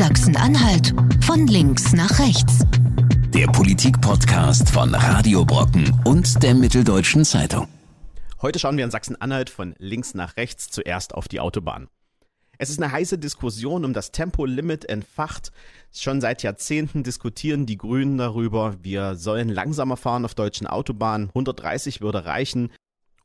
Sachsen-Anhalt von links nach rechts. Der Politik-Podcast von Radio Brocken und der Mitteldeutschen Zeitung. Heute schauen wir in Sachsen-Anhalt von links nach rechts zuerst auf die Autobahn. Es ist eine heiße Diskussion um das Tempolimit entfacht. Schon seit Jahrzehnten diskutieren die Grünen darüber, wir sollen langsamer fahren auf deutschen Autobahnen. 130 würde reichen.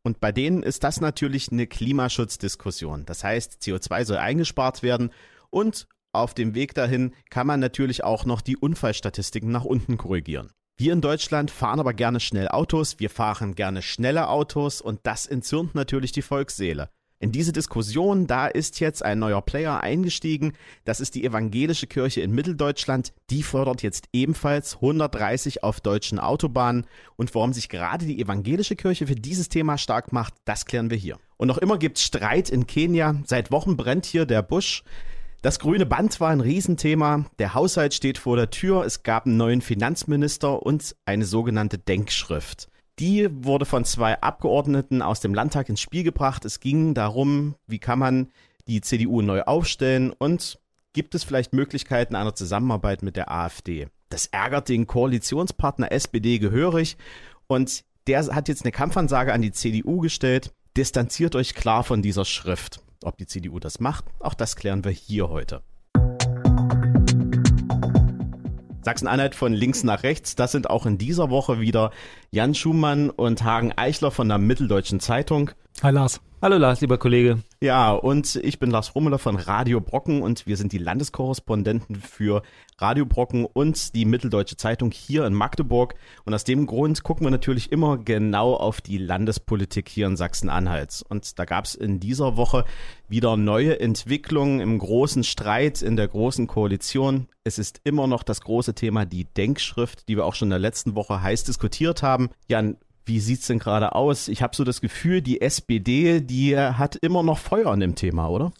Und bei denen ist das natürlich eine Klimaschutzdiskussion. Das heißt, CO2 soll eingespart werden und auf dem Weg dahin kann man natürlich auch noch die Unfallstatistiken nach unten korrigieren. Wir in Deutschland fahren aber gerne schnell Autos, wir fahren gerne schnelle Autos und das entzürnt natürlich die Volksseele. In diese Diskussion, da ist jetzt ein neuer Player eingestiegen. Das ist die evangelische Kirche in Mitteldeutschland. Die fordert jetzt ebenfalls 130 auf deutschen Autobahnen. Und warum sich gerade die evangelische Kirche für dieses Thema stark macht, das klären wir hier. Und noch immer gibt es Streit in Kenia. Seit Wochen brennt hier der Busch. Das grüne Band war ein Riesenthema. Der Haushalt steht vor der Tür. Es gab einen neuen Finanzminister und eine sogenannte Denkschrift. Die wurde von zwei Abgeordneten aus dem Landtag ins Spiel gebracht. Es ging darum, wie kann man die CDU neu aufstellen und gibt es vielleicht Möglichkeiten einer Zusammenarbeit mit der AfD. Das ärgert den Koalitionspartner SPD gehörig und der hat jetzt eine Kampfansage an die CDU gestellt. Distanziert euch klar von dieser Schrift. Ob die CDU das macht, auch das klären wir hier heute. Sachsen-Anhalt von links nach rechts. Das sind auch in dieser Woche wieder Jan Schumann und Hagen Eichler von der Mitteldeutschen Zeitung. Hi Lars. Hallo Lars, lieber Kollege. Ja, und ich bin Lars Rummeler von Radio Brocken und wir sind die Landeskorrespondenten für Radio Brocken und die Mitteldeutsche Zeitung hier in Magdeburg. Und aus dem Grund gucken wir natürlich immer genau auf die Landespolitik hier in Sachsen-Anhalt. Und da gab es in dieser Woche wieder neue Entwicklungen im großen Streit in der großen Koalition. Es ist immer noch das große Thema die Denkschrift, die wir auch schon in der letzten Woche heiß diskutiert haben. Jan, wie sieht's denn gerade aus? Ich habe so das Gefühl, die SPD, die hat immer noch Feuer an dem Thema, oder?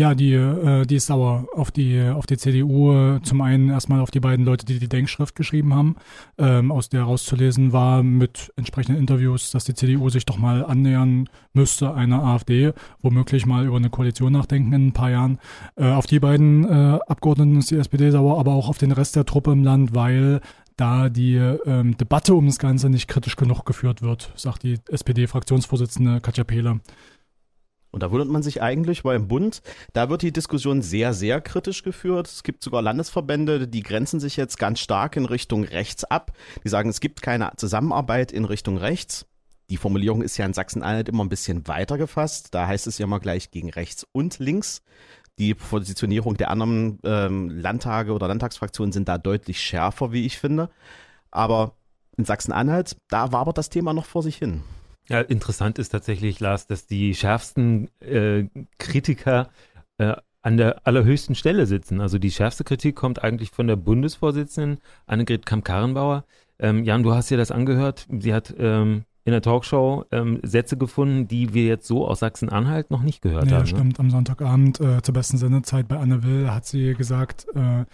Ja, die, äh, die ist sauer auf die, auf die CDU. Zum einen erstmal auf die beiden Leute, die die Denkschrift geschrieben haben, ähm, aus der rauszulesen war mit entsprechenden Interviews, dass die CDU sich doch mal annähern müsste einer AfD, womöglich mal über eine Koalition nachdenken in ein paar Jahren. Äh, auf die beiden äh, Abgeordneten ist die SPD sauer, aber auch auf den Rest der Truppe im Land, weil da die ähm, Debatte um das Ganze nicht kritisch genug geführt wird, sagt die SPD-Fraktionsvorsitzende Katja Pehle. Und da wundert man sich eigentlich, weil im Bund, da wird die Diskussion sehr, sehr kritisch geführt. Es gibt sogar Landesverbände, die grenzen sich jetzt ganz stark in Richtung rechts ab. Die sagen, es gibt keine Zusammenarbeit in Richtung rechts. Die Formulierung ist ja in Sachsen-Anhalt immer ein bisschen weiter gefasst. Da heißt es ja mal gleich gegen rechts und links. Die Positionierung der anderen ähm, Landtage oder Landtagsfraktionen sind da deutlich schärfer, wie ich finde. Aber in Sachsen-Anhalt, da wabert das Thema noch vor sich hin. Ja, interessant ist tatsächlich, Lars, dass die schärfsten äh, Kritiker äh, an der allerhöchsten Stelle sitzen. Also die schärfste Kritik kommt eigentlich von der Bundesvorsitzenden Annegret Kamp-Karrenbauer. Ähm, Jan, du hast dir das angehört. Sie hat ähm, in der Talkshow ähm, Sätze gefunden, die wir jetzt so aus Sachsen-Anhalt noch nicht gehört ja, haben. Ja, ne? stimmt. Ne? Am Sonntagabend äh, zur besten Sendezeit bei Anne Will hat sie gesagt, äh,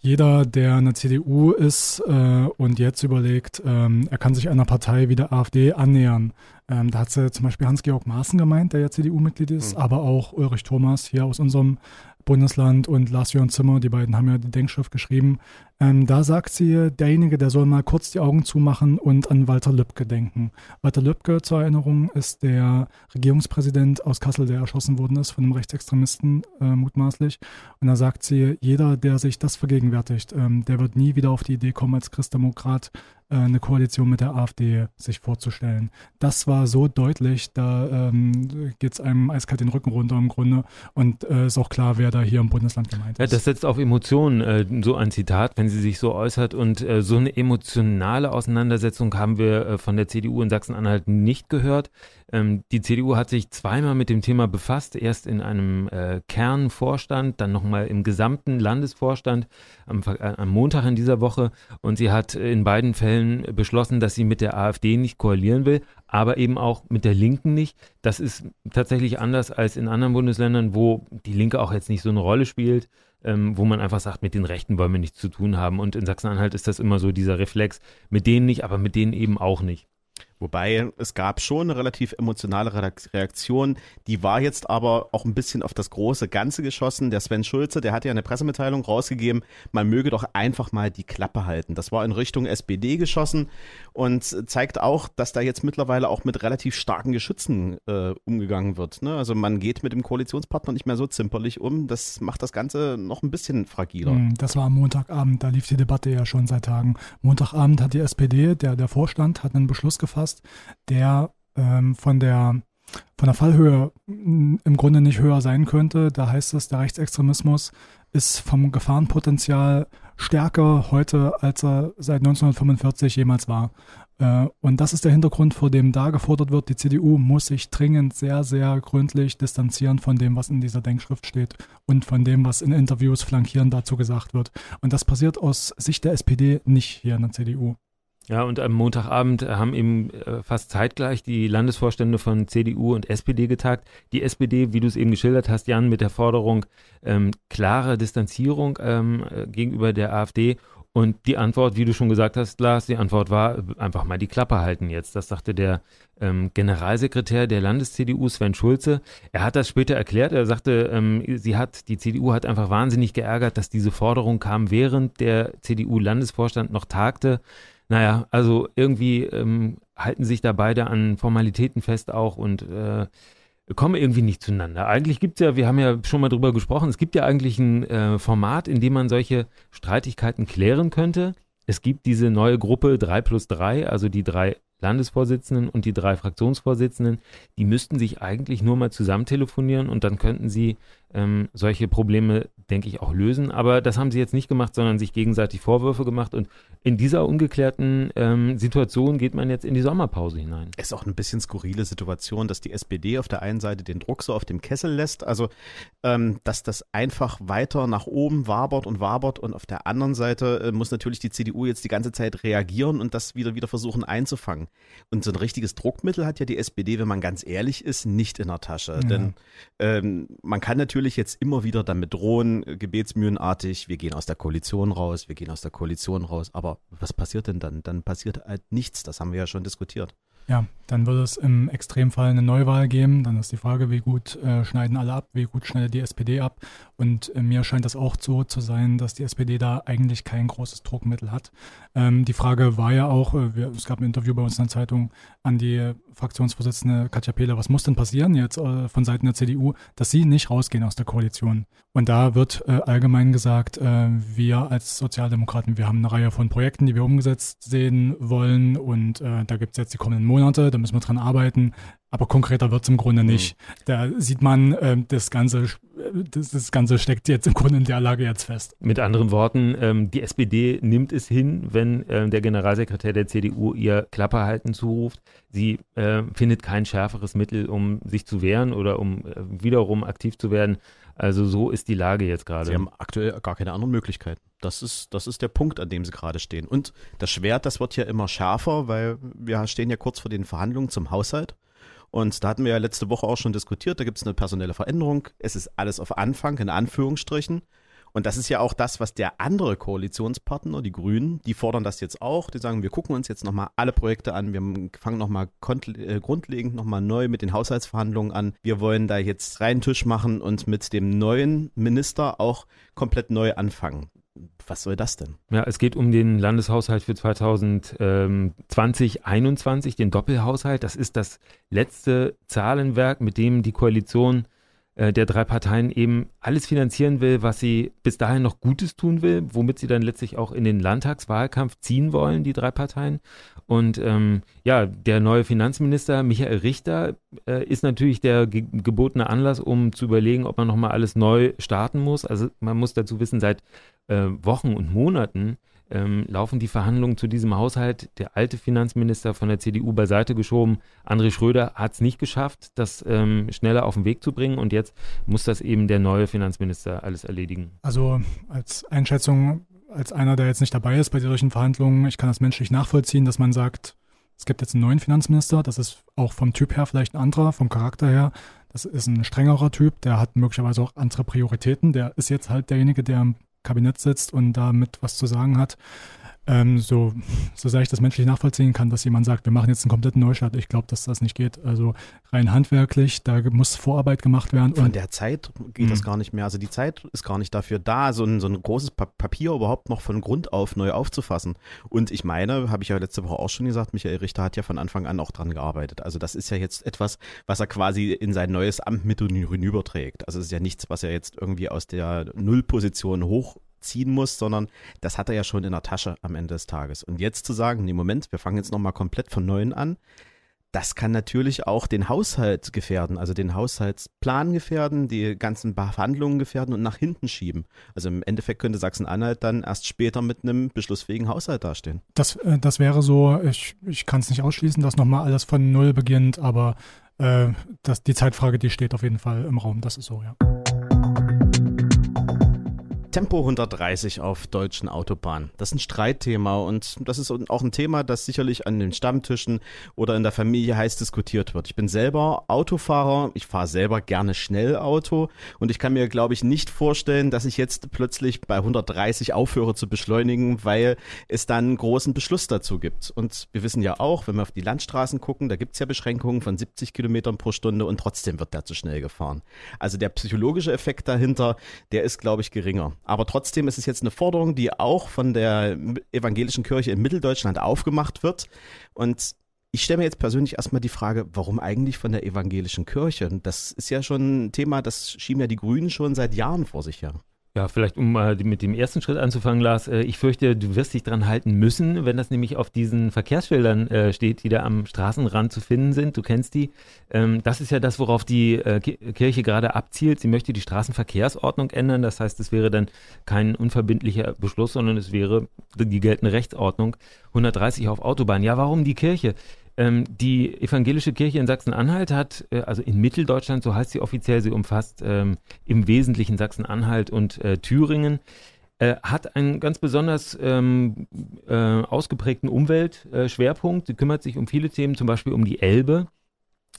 jeder, der eine CDU ist äh, und jetzt überlegt, ähm, er kann sich einer Partei wie der AfD annähern. Ähm, da hat sie zum Beispiel Hans-Georg Maaßen gemeint, der ja CDU-Mitglied ist, mhm. aber auch Ulrich Thomas hier aus unserem Bundesland und Lars-Jörn Zimmer, die beiden haben ja die Denkschrift geschrieben. Ähm, da sagt sie, derjenige, der soll mal kurz die Augen zumachen und an Walter Lübcke denken. Walter Lübcke, zur Erinnerung, ist der Regierungspräsident aus Kassel, der erschossen worden ist von einem Rechtsextremisten äh, mutmaßlich. Und da sagt sie, jeder, der sich das vergegenwärtigt, ähm, der wird nie wieder auf die Idee kommen, als Christdemokrat eine Koalition mit der AfD sich vorzustellen. Das war so deutlich, da ähm, geht es einem eiskalt den Rücken runter im Grunde und äh, ist auch klar, wer da hier im Bundesland gemeint ist. Ja, das setzt auf Emotionen, äh, so ein Zitat, wenn sie sich so äußert und äh, so eine emotionale Auseinandersetzung haben wir äh, von der CDU in Sachsen-Anhalt nicht gehört. Ähm, die CDU hat sich zweimal mit dem Thema befasst, erst in einem äh, Kernvorstand, dann nochmal im gesamten Landesvorstand am, äh, am, Montag in dieser Woche und sie hat in beiden Fällen beschlossen, dass sie mit der AfD nicht koalieren will, aber eben auch mit der Linken nicht. Das ist tatsächlich anders als in anderen Bundesländern, wo die Linke auch jetzt nicht so eine Rolle spielt. Ähm, wo man einfach sagt, mit den Rechten wollen wir nichts zu tun haben. Und in Sachsen-Anhalt ist das immer so dieser Reflex, mit denen nicht, aber mit denen eben auch nicht. Wobei es gab schon eine relativ emotionale Reaktion, die war jetzt aber auch ein bisschen auf das große Ganze geschossen. Der Sven Schulze, der hat ja eine Pressemitteilung rausgegeben, man möge doch einfach mal die Klappe halten. Das war in Richtung SPD geschossen und zeigt auch, dass da jetzt mittlerweile auch mit relativ starken Geschützen äh, umgegangen wird. Ne? Also man geht mit dem Koalitionspartner nicht mehr so zimperlich um. Das macht das Ganze noch ein bisschen fragiler. Hm, das war am Montagabend, da lief die Debatte ja schon seit Tagen. Montagabend hat die SPD, der, der Vorstand, hat einen Beschluss gefasst, hast, der ähm, von der von der Fallhöhe mm, im Grunde nicht höher sein könnte. Da heißt es, der Rechtsextremismus ist vom Gefahrenpotenzial stärker heute, als er seit 1945 jemals war. Äh, und das ist der Hintergrund, vor dem da gefordert wird, die CDU muss sich dringend sehr, sehr gründlich distanzieren von dem, was in dieser Denkschrift steht und von dem, was in Interviews flankierend dazu gesagt wird. Und das passiert aus Sicht der SPD nicht hier in der CDU. Ja, und am Montagabend haben eben äh, fast zeitgleich die Landesvorstände von CDU und SPD getagt. Die SPD, wie du es eben geschildert hast, Jan, mit der Forderung ähm, klare Distanzierung ähm, äh, gegenüber der AfD. Und die Antwort, wie du schon gesagt hast, Lars, die Antwort war einfach mal die Klappe halten jetzt. Das sagte der ähm, Generalsekretär der Landes-CDU, Sven Schulze. Er hat das später erklärt. Er sagte, ähm, sie hat, die CDU hat einfach wahnsinnig geärgert, dass diese Forderung kam, während der CDU-Landesvorstand noch tagte. Naja, also irgendwie ähm, halten sich da beide an Formalitäten fest auch und äh, kommen irgendwie nicht zueinander. Eigentlich gibt es ja, wir haben ja schon mal drüber gesprochen, es gibt ja eigentlich ein äh, Format, in dem man solche Streitigkeiten klären könnte. Es gibt diese neue Gruppe 3 plus 3, also die drei Landesvorsitzenden und die drei Fraktionsvorsitzenden, die müssten sich eigentlich nur mal zusammen telefonieren und dann könnten sie ähm, solche Probleme, denke ich, auch lösen. Aber das haben sie jetzt nicht gemacht, sondern sich gegenseitig Vorwürfe gemacht. Und in dieser ungeklärten ähm, Situation geht man jetzt in die Sommerpause hinein. Es ist auch ein bisschen skurrile Situation, dass die SPD auf der einen Seite den Druck so auf dem Kessel lässt, also ähm, dass das einfach weiter nach oben wabert und wabert und auf der anderen Seite äh, muss natürlich die CDU jetzt die ganze Zeit reagieren und das wieder wieder versuchen einzufangen. Und so ein richtiges Druckmittel hat ja die SPD, wenn man ganz ehrlich ist, nicht in der Tasche. Ja. Denn ähm, man kann natürlich natürlich jetzt immer wieder damit drohen, äh, gebetsmühlenartig, wir gehen aus der Koalition raus, wir gehen aus der Koalition raus. Aber was passiert denn dann? Dann passiert halt nichts. Das haben wir ja schon diskutiert. Ja, dann würde es im Extremfall eine Neuwahl geben. Dann ist die Frage, wie gut äh, schneiden alle ab, wie gut schneidet die SPD ab. Und äh, mir scheint das auch so zu sein, dass die SPD da eigentlich kein großes Druckmittel hat. Ähm, die Frage war ja auch, äh, wir, es gab ein Interview bei uns in der Zeitung an die Fraktionsvorsitzende Katja Pehler, was muss denn passieren jetzt äh, von Seiten der CDU, dass sie nicht rausgehen aus der Koalition. Und da wird äh, allgemein gesagt, äh, wir als Sozialdemokraten, wir haben eine Reihe von Projekten, die wir umgesetzt sehen wollen. Und da gibt es jetzt die kommenden Monate, da müssen wir dran arbeiten. Aber konkreter wird es im Grunde nicht. Mhm. Da sieht man, äh, das, Ganze, das, das, Ganze steckt jetzt im Grunde in der Lage jetzt fest. Mit anderen Worten, ähm, die SPD nimmt es hin, wenn äh, der Generalsekretär der CDU ihr Klapperhalten zuruft. Sie äh, findet kein schärferes Mittel, um sich zu wehren oder um äh, wiederum aktiv zu werden. Also so ist die Lage jetzt gerade. Sie haben aktuell gar keine anderen Möglichkeiten. Das ist, das ist der Punkt, an dem sie gerade stehen. Und das Schwert, das wird ja immer schärfer, weil wir stehen ja kurz vor den Verhandlungen zum Haushalt. Und da hatten wir ja letzte Woche auch schon diskutiert, da gibt es eine personelle Veränderung. Es ist alles auf Anfang, in Anführungsstrichen. Und das ist ja auch das, was der andere Koalitionspartner, die Grünen, die fordern das jetzt auch. Die sagen, wir gucken uns jetzt nochmal alle Projekte an. Wir fangen nochmal äh, grundlegend nochmal neu mit den Haushaltsverhandlungen an. Wir wollen da jetzt reinen Tisch machen und mit dem neuen Minister auch komplett neu anfangen. Was soll das denn? Ja, es geht um den Landeshaushalt für 2020, 2021, den Doppelhaushalt. Das ist das letzte Zahlenwerk, mit dem die Koalition äh, der drei Parteien eben alles finanzieren will, was sie bis dahin noch Gutes tun will, womit sie dann letztlich auch in den Landtagswahlkampf ziehen wollen, die drei Parteien. Und ähm, ja, der neue Finanzminister Michael Richter äh, ist natürlich der ge gebotene Anlass, um zu überlegen, ob man nochmal alles neu starten muss. Also man muss dazu wissen, seit äh, Wochen und Monaten ähm, laufen die Verhandlungen zu diesem Haushalt. Der alte Finanzminister von der CDU beiseite geschoben. André Schröder hat es nicht geschafft, das ähm, schneller auf den Weg zu bringen. Und jetzt muss das eben der neue Finanzminister alles erledigen. Also als Einschätzung, als einer, der jetzt nicht dabei ist bei solchen Verhandlungen, ich kann das menschlich nachvollziehen, dass man sagt, es gibt jetzt einen neuen Finanzminister, das ist auch vom Typ her vielleicht ein anderer, vom Charakter her. Das ist ein strengerer Typ, der hat möglicherweise auch andere Prioritäten. Der ist jetzt halt derjenige, der im Kabinett sitzt und damit was zu sagen hat. Ähm, so, so sehr ich das menschlich nachvollziehen kann, dass jemand sagt, wir machen jetzt einen kompletten Neustart. Ich glaube, dass das nicht geht. Also rein handwerklich, da muss Vorarbeit gemacht werden. Von der Zeit geht das gar nicht mehr. Also die Zeit ist gar nicht dafür da, so ein, so ein großes Papier überhaupt noch von Grund auf neu aufzufassen. Und ich meine, habe ich ja letzte Woche auch schon gesagt, Michael Richter hat ja von Anfang an auch dran gearbeitet. Also das ist ja jetzt etwas, was er quasi in sein neues Amt mit hinüberträgt. Also es ist ja nichts, was er jetzt irgendwie aus der Nullposition hoch ziehen muss, sondern das hat er ja schon in der Tasche am Ende des Tages. Und jetzt zu sagen, nee, Moment, wir fangen jetzt nochmal komplett von neuem an, das kann natürlich auch den Haushalt gefährden, also den Haushaltsplan gefährden, die ganzen Verhandlungen gefährden und nach hinten schieben. Also im Endeffekt könnte Sachsen-Anhalt dann erst später mit einem beschlussfähigen Haushalt dastehen. Das, äh, das wäre so, ich, ich kann es nicht ausschließen, dass nochmal alles von Null beginnt, aber äh, das, die Zeitfrage, die steht auf jeden Fall im Raum, das ist so, ja. Tempo 130 auf deutschen Autobahnen. Das ist ein Streitthema und das ist auch ein Thema, das sicherlich an den Stammtischen oder in der Familie heiß diskutiert wird. Ich bin selber Autofahrer, ich fahre selber gerne schnell Auto und ich kann mir, glaube ich, nicht vorstellen, dass ich jetzt plötzlich bei 130 aufhöre zu beschleunigen, weil es dann einen großen Beschluss dazu gibt. Und wir wissen ja auch, wenn wir auf die Landstraßen gucken, da gibt es ja Beschränkungen von 70 Kilometern pro Stunde und trotzdem wird da zu schnell gefahren. Also der psychologische Effekt dahinter, der ist, glaube ich, geringer. Aber trotzdem ist es jetzt eine Forderung, die auch von der evangelischen Kirche in Mitteldeutschland aufgemacht wird. Und ich stelle mir jetzt persönlich erstmal die Frage, warum eigentlich von der evangelischen Kirche? Das ist ja schon ein Thema, das schieben ja die Grünen schon seit Jahren vor sich her. Ja, vielleicht um mal mit dem ersten Schritt anzufangen, Lars. Äh, ich fürchte, du wirst dich dran halten müssen, wenn das nämlich auf diesen Verkehrsschildern äh, steht, die da am Straßenrand zu finden sind. Du kennst die. Ähm, das ist ja das, worauf die äh, Kirche gerade abzielt. Sie möchte die Straßenverkehrsordnung ändern. Das heißt, es wäre dann kein unverbindlicher Beschluss, sondern es wäre die geltende Rechtsordnung 130 auf Autobahn. Ja, warum die Kirche? Ähm, die evangelische Kirche in Sachsen-Anhalt hat, äh, also in Mitteldeutschland, so heißt sie offiziell, sie umfasst ähm, im Wesentlichen Sachsen-Anhalt und äh, Thüringen, äh, hat einen ganz besonders ähm, äh, ausgeprägten Umweltschwerpunkt. sie kümmert sich um viele Themen, zum Beispiel um die Elbe.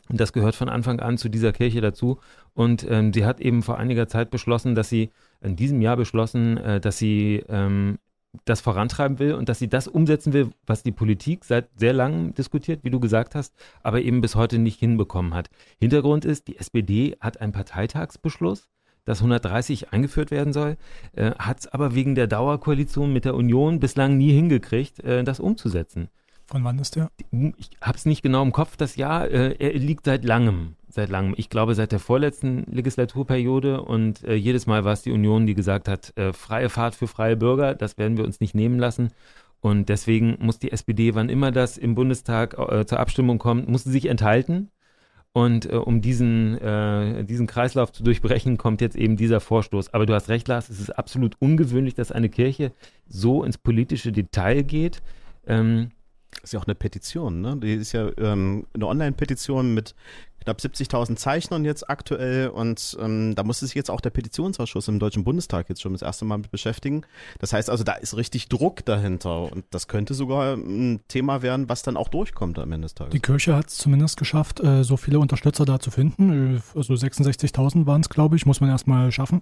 Und das gehört von Anfang an zu dieser Kirche dazu. Und ähm, sie hat eben vor einiger Zeit beschlossen, dass sie in diesem Jahr beschlossen, äh, dass sie ähm, das vorantreiben will und dass sie das umsetzen will, was die Politik seit sehr langem diskutiert, wie du gesagt hast, aber eben bis heute nicht hinbekommen hat. Hintergrund ist, die SPD hat einen Parteitagsbeschluss, dass 130 eingeführt werden soll, äh, hat es aber wegen der Dauerkoalition mit der Union bislang nie hingekriegt, äh, das umzusetzen. Von wann ist der? Ich habe es nicht genau im Kopf, das Jahr. Äh, er liegt seit langem seit langem. Ich glaube, seit der vorletzten Legislaturperiode und äh, jedes Mal war es die Union, die gesagt hat, äh, freie Fahrt für freie Bürger, das werden wir uns nicht nehmen lassen. Und deswegen muss die SPD, wann immer das im Bundestag äh, zur Abstimmung kommt, muss sie sich enthalten. Und äh, um diesen, äh, diesen Kreislauf zu durchbrechen, kommt jetzt eben dieser Vorstoß. Aber du hast recht, Lars, es ist absolut ungewöhnlich, dass eine Kirche so ins politische Detail geht. Ähm, das ist ja auch eine Petition, ne? Die ist ja ähm, eine Online-Petition mit knapp 70.000 Zeichnern jetzt aktuell und ähm, da musste sich jetzt auch der Petitionsausschuss im Deutschen Bundestag jetzt schon das erste Mal mit beschäftigen. Das heißt also, da ist richtig Druck dahinter und das könnte sogar ein Thema werden, was dann auch durchkommt am Ende des Tages. Die Kirche hat es zumindest geschafft, äh, so viele Unterstützer da zu finden. Äh, also 66.000 waren es, glaube ich, muss man erstmal schaffen.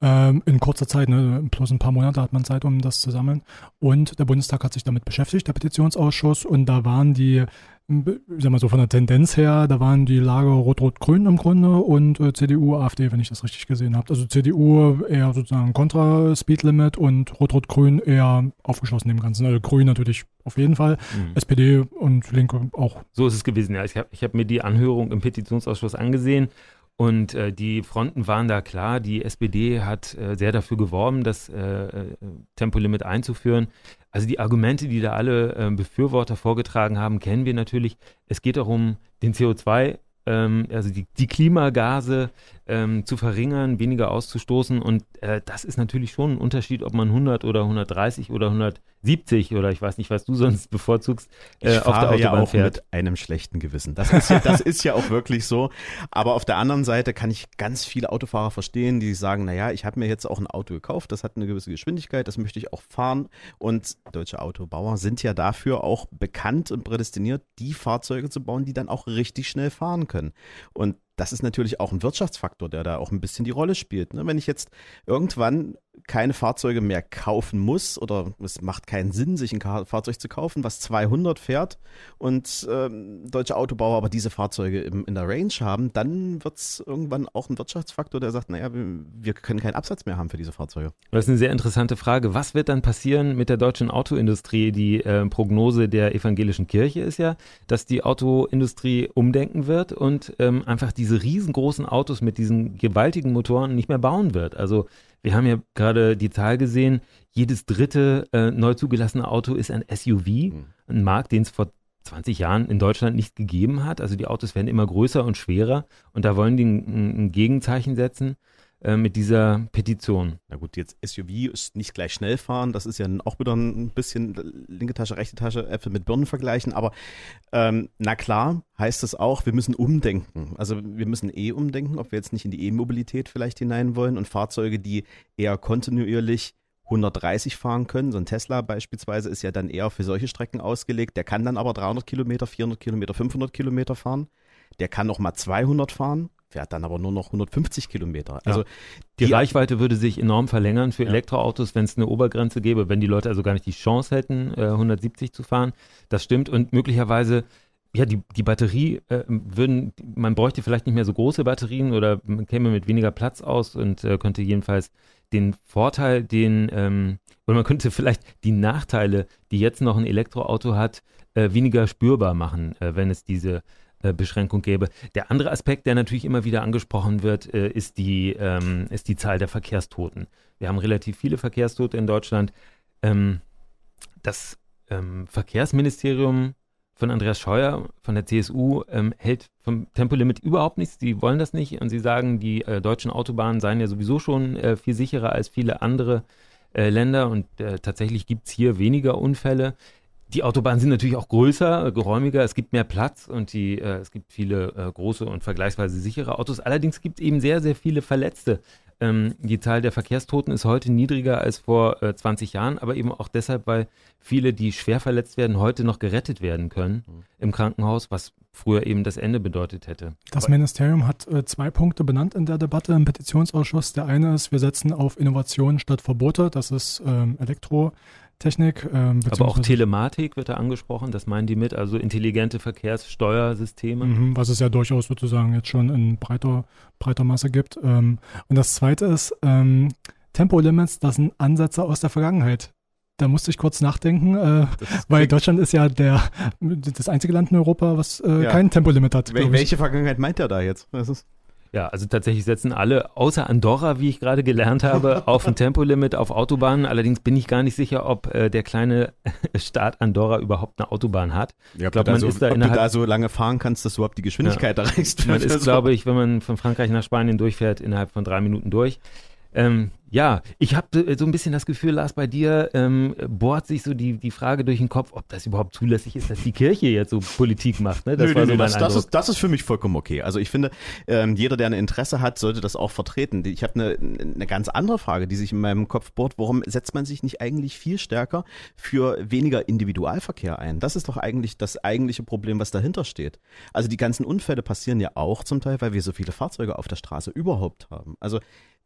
Ähm, in kurzer Zeit, ne, plus ein paar Monate hat man Zeit, um das zu sammeln. Und der Bundestag hat sich damit beschäftigt, der Petitionsausschuss, und da waren die ich sag mal so von der Tendenz her, da waren die Lager Rot-Rot-Grün im Grunde und äh, CDU, AfD, wenn ich das richtig gesehen habe. Also CDU eher sozusagen kontra Speedlimit und Rot-Rot-Grün eher aufgeschlossen dem Ganzen. Also Grün natürlich auf jeden Fall, mhm. SPD und Linke auch. So ist es gewesen, ja. Ich habe ich hab mir die Anhörung im Petitionsausschuss angesehen und äh, die Fronten waren da klar. Die SPD hat äh, sehr dafür geworben, das äh, äh, Tempolimit einzuführen. Also die Argumente, die da alle äh, Befürworter vorgetragen haben, kennen wir natürlich. Es geht darum, den CO2 ähm, also die, die Klimagase ähm, zu verringern, weniger auszustoßen. Und äh, das ist natürlich schon ein Unterschied, ob man 100 oder 130 oder 170 oder ich weiß nicht, was du sonst bevorzugst, äh, auf der Autobahn ja auch fährt. mit einem schlechten Gewissen. Das ist, ja, das ist ja auch wirklich so. Aber auf der anderen Seite kann ich ganz viele Autofahrer verstehen, die sagen, naja, ich habe mir jetzt auch ein Auto gekauft, das hat eine gewisse Geschwindigkeit, das möchte ich auch fahren. Und deutsche Autobauer sind ja dafür auch bekannt und prädestiniert, die Fahrzeuge zu bauen, die dann auch richtig schnell fahren können können. Und das ist natürlich auch ein Wirtschaftsfaktor, der da auch ein bisschen die Rolle spielt. Ne? Wenn ich jetzt irgendwann keine Fahrzeuge mehr kaufen muss oder es macht keinen Sinn, sich ein Fahrzeug zu kaufen, was 200 fährt und ähm, deutsche Autobauer aber diese Fahrzeuge im, in der Range haben, dann wird es irgendwann auch ein Wirtschaftsfaktor, der sagt, naja, wir, können keinen Absatz mehr haben für diese Fahrzeuge. Das ist eine sehr interessante Frage. Was wird dann passieren mit der deutschen Autoindustrie? Die äh, Prognose der evangelischen Kirche ist ja, dass die Autoindustrie umdenken wird und ähm, einfach die diese riesengroßen Autos mit diesen gewaltigen Motoren nicht mehr bauen wird. Also wir haben ja gerade die Zahl gesehen, jedes dritte äh, neu zugelassene Auto ist ein SUV, mhm. ein Markt, den es vor 20 Jahren in Deutschland nicht gegeben hat. Also die Autos werden immer größer und schwerer und da wollen die ein, ein Gegenzeichen setzen. Äh, mit dieser Petition. Na gut, jetzt SUV ist nicht gleich schnell fahren, das ist ja auch wieder ein bisschen linke Tasche, rechte Tasche, Äpfel mit Birnen vergleichen, aber ähm, na klar heißt es auch, wir müssen umdenken. Also wir müssen eh umdenken, ob wir jetzt nicht in die E-Mobilität vielleicht hinein wollen und Fahrzeuge, die eher kontinuierlich 130 fahren können. So ein Tesla beispielsweise ist ja dann eher für solche Strecken ausgelegt. Der kann dann aber 300 Kilometer, 400 Kilometer, 500 Kilometer fahren. Der kann auch mal 200 fahren fährt dann aber nur noch 150 Kilometer. Also ja. die, die, Reichweite würde sich enorm verlängern für ja. Elektroautos, wenn es eine Obergrenze gäbe, wenn die Leute also gar nicht die Chance hätten, äh, 170 zu fahren. Das stimmt und möglicherweise ja, die, die Batterie äh, würden, man bräuchte vielleicht nicht mehr so große Batterien oder man käme mit weniger Platz aus und äh, könnte jedenfalls den Vorteil, den, ähm, oder man könnte vielleicht die Nachteile, die jetzt noch ein Elektroauto hat, äh, weniger spürbar machen, äh, wenn es diese Beschränkung gäbe. Der andere Aspekt, der natürlich immer wieder angesprochen wird, äh, ist, die, ähm, ist die Zahl der Verkehrstoten. Wir haben relativ viele Verkehrstote in Deutschland. Ähm, das ähm, Verkehrsministerium von Andreas Scheuer von der CSU ähm, hält vom Tempolimit überhaupt nichts. Sie wollen das nicht und sie sagen, die äh, deutschen Autobahnen seien ja sowieso schon äh, viel sicherer als viele andere äh, Länder und äh, tatsächlich gibt es hier weniger Unfälle. Die Autobahnen sind natürlich auch größer, geräumiger, es gibt mehr Platz und die, äh, es gibt viele äh, große und vergleichsweise sichere Autos. Allerdings gibt es eben sehr, sehr viele Verletzte. Ähm, die Zahl der Verkehrstoten ist heute niedriger als vor äh, 20 Jahren, aber eben auch deshalb, weil viele, die schwer verletzt werden, heute noch gerettet werden können mhm. im Krankenhaus, was früher eben das Ende bedeutet hätte. Das Ministerium hat äh, zwei Punkte benannt in der Debatte im Petitionsausschuss. Der eine ist, wir setzen auf Innovationen statt Verbote. Das ist ähm, Elektro. Technik. Ähm, Aber auch Telematik wird da angesprochen, das meinen die mit, also intelligente Verkehrssteuersysteme. Mhm, was es ja durchaus sozusagen jetzt schon in breiter, breiter Masse gibt. Ähm, und das zweite ist, ähm, Tempolimits, das sind Ansätze aus der Vergangenheit. Da musste ich kurz nachdenken, äh, weil Deutschland ist ja der, das einzige Land in Europa, was äh, ja. kein Tempolimit hat. Wel welche Vergangenheit meint er da jetzt? Das ist ja, also tatsächlich setzen alle, außer Andorra, wie ich gerade gelernt habe, auf ein Tempolimit auf Autobahnen. Allerdings bin ich gar nicht sicher, ob äh, der kleine Staat Andorra überhaupt eine Autobahn hat. Ja, ich glaube, man so, ist da ob du da so lange fahren kannst, dass du überhaupt die Geschwindigkeit ja, erreichst. Man ist, so. glaube ich, wenn man von Frankreich nach Spanien durchfährt, innerhalb von drei Minuten durch. Ähm, ja, ich habe so ein bisschen das Gefühl, Lars, bei dir ähm, bohrt sich so die, die Frage durch den Kopf, ob das überhaupt zulässig ist, dass die Kirche jetzt so Politik macht. Ne? Das nö, war nö, so mein das, das, ist, das ist für mich vollkommen okay. Also ich finde, ähm, jeder, der ein Interesse hat, sollte das auch vertreten. Ich habe eine, eine ganz andere Frage, die sich in meinem Kopf bohrt. Warum setzt man sich nicht eigentlich viel stärker für weniger Individualverkehr ein? Das ist doch eigentlich das eigentliche Problem, was dahinter steht. Also die ganzen Unfälle passieren ja auch zum Teil, weil wir so viele Fahrzeuge auf der Straße überhaupt haben. Also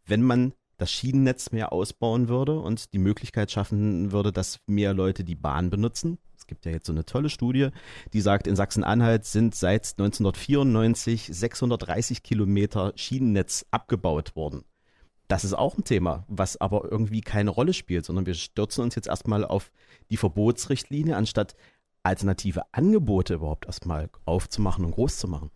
wenn man das Schienennetz mehr ausbauen würde und die Möglichkeit schaffen würde, dass mehr Leute die Bahn benutzen. Es gibt ja jetzt so eine tolle Studie, die sagt, in Sachsen-Anhalt sind seit 1994 630 Kilometer Schienennetz abgebaut worden. Das ist auch ein Thema, was aber irgendwie keine Rolle spielt, sondern wir stürzen uns jetzt erstmal auf die Verbotsrichtlinie, anstatt alternative Angebote überhaupt erstmal aufzumachen und groß zu machen.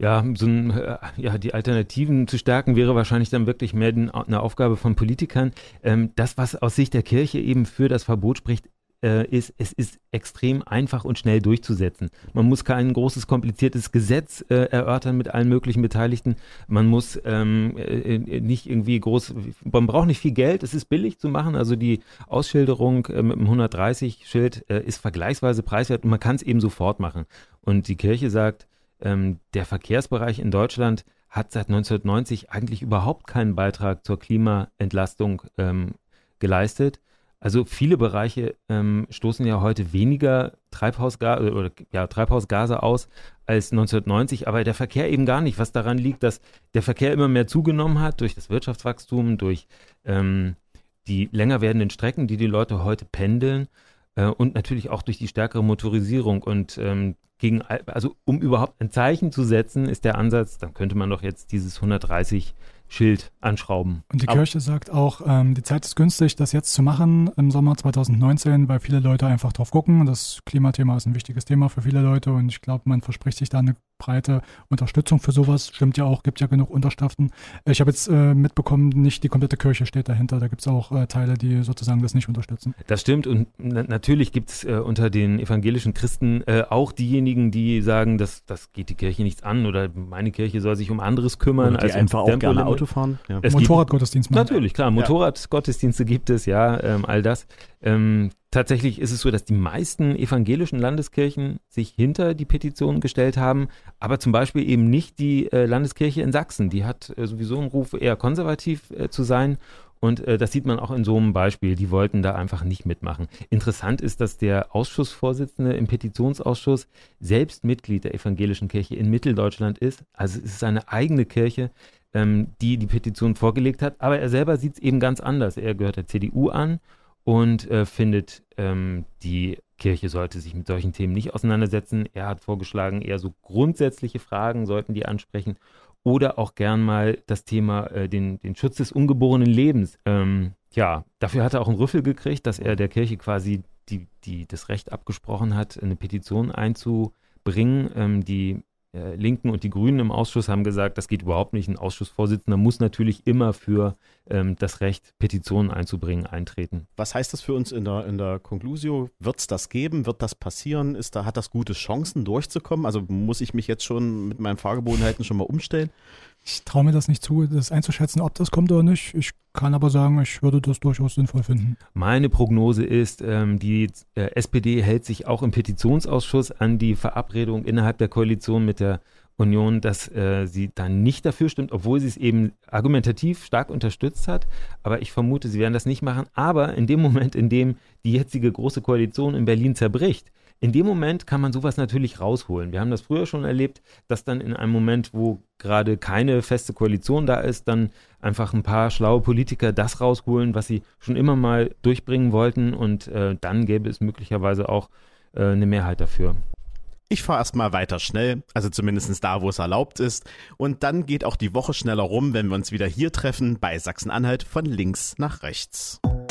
Ja, so ein, äh, ja, die Alternativen zu stärken wäre wahrscheinlich dann wirklich mehr eine Aufgabe von Politikern. Ähm, das, was aus Sicht der Kirche eben für das Verbot spricht, äh, ist, es ist extrem einfach und schnell durchzusetzen. Man muss kein großes, kompliziertes Gesetz äh, erörtern mit allen möglichen Beteiligten. Man muss ähm, äh, nicht irgendwie groß, man braucht nicht viel Geld, es ist billig zu machen. Also die Ausschilderung äh, mit dem 130-Schild äh, ist vergleichsweise preiswert und man kann es eben sofort machen. Und die Kirche sagt, ähm, der Verkehrsbereich in Deutschland hat seit 1990 eigentlich überhaupt keinen Beitrag zur Klimaentlastung ähm, geleistet. Also viele Bereiche ähm, stoßen ja heute weniger Treibhausgase oder ja, Treibhausgase aus als 1990, aber der Verkehr eben gar nicht, was daran liegt, dass der Verkehr immer mehr zugenommen hat durch das Wirtschaftswachstum, durch ähm, die länger werdenden Strecken, die die Leute heute pendeln äh, und natürlich auch durch die stärkere Motorisierung. Und ähm, gegen, also um überhaupt ein Zeichen zu setzen, ist der Ansatz, dann könnte man doch jetzt dieses 130 Schild anschrauben. Und die Aber Kirche sagt auch, ähm, die Zeit ist günstig, das jetzt zu machen im Sommer 2019, weil viele Leute einfach drauf gucken. Das Klimathema ist ein wichtiges Thema für viele Leute und ich glaube, man verspricht sich da eine breite Unterstützung für sowas. Stimmt ja auch, gibt ja genug Unterschriften. Ich habe jetzt äh, mitbekommen, nicht die komplette Kirche steht dahinter. Da gibt es auch äh, Teile, die sozusagen das nicht unterstützen. Das stimmt und na natürlich gibt es äh, unter den evangelischen Christen äh, auch diejenigen, die sagen, dass das geht die Kirche nichts an oder meine Kirche soll sich um anderes kümmern. Oder die als einfach um auch gerne Auto fahren. Ja. Motorradgottesdienst machen. Natürlich, klar. Motorradgottesdienste gibt es, ja, ähm, all das. Ähm, tatsächlich ist es so, dass die meisten evangelischen Landeskirchen sich hinter die Petition gestellt haben, aber zum Beispiel eben nicht die äh, Landeskirche in Sachsen. Die hat äh, sowieso einen Ruf, eher konservativ äh, zu sein. Und äh, das sieht man auch in so einem Beispiel. Die wollten da einfach nicht mitmachen. Interessant ist, dass der Ausschussvorsitzende im Petitionsausschuss selbst Mitglied der evangelischen Kirche in Mitteldeutschland ist. Also es ist seine eigene Kirche, ähm, die die Petition vorgelegt hat. Aber er selber sieht es eben ganz anders. Er gehört der CDU an und äh, findet, ähm, die Kirche sollte sich mit solchen Themen nicht auseinandersetzen. Er hat vorgeschlagen, eher so grundsätzliche Fragen sollten die ansprechen oder auch gern mal das Thema äh, den, den Schutz des ungeborenen Lebens. Ähm, ja, dafür hat er auch einen Rüffel gekriegt, dass er der Kirche quasi die, die das Recht abgesprochen hat, eine Petition einzubringen, ähm, die Linken und die Grünen im Ausschuss haben gesagt, das geht überhaupt nicht. Ein Ausschussvorsitzender muss natürlich immer für ähm, das Recht, Petitionen einzubringen, eintreten. Was heißt das für uns in der, in der Conclusio? Wird es das geben? Wird das passieren? Ist da, hat das gute Chancen durchzukommen? Also muss ich mich jetzt schon mit meinen Fahrgewohnheiten schon mal umstellen? Ich traue mir das nicht zu, das einzuschätzen, ob das kommt oder nicht. Ich kann aber sagen, ich würde das durchaus sinnvoll finden. Meine Prognose ist, ähm, die äh, SPD hält sich auch im Petitionsausschuss an die Verabredung innerhalb der Koalition mit der Union, dass äh, sie dann nicht dafür stimmt, obwohl sie es eben argumentativ stark unterstützt hat. Aber ich vermute, sie werden das nicht machen. Aber in dem Moment, in dem die jetzige große Koalition in Berlin zerbricht, in dem Moment kann man sowas natürlich rausholen. Wir haben das früher schon erlebt, dass dann in einem Moment, wo gerade keine feste Koalition da ist, dann einfach ein paar schlaue Politiker das rausholen, was sie schon immer mal durchbringen wollten und äh, dann gäbe es möglicherweise auch äh, eine Mehrheit dafür. Ich fahre erstmal weiter schnell, also zumindest da, wo es erlaubt ist. Und dann geht auch die Woche schneller rum, wenn wir uns wieder hier treffen bei Sachsen-Anhalt von links nach rechts.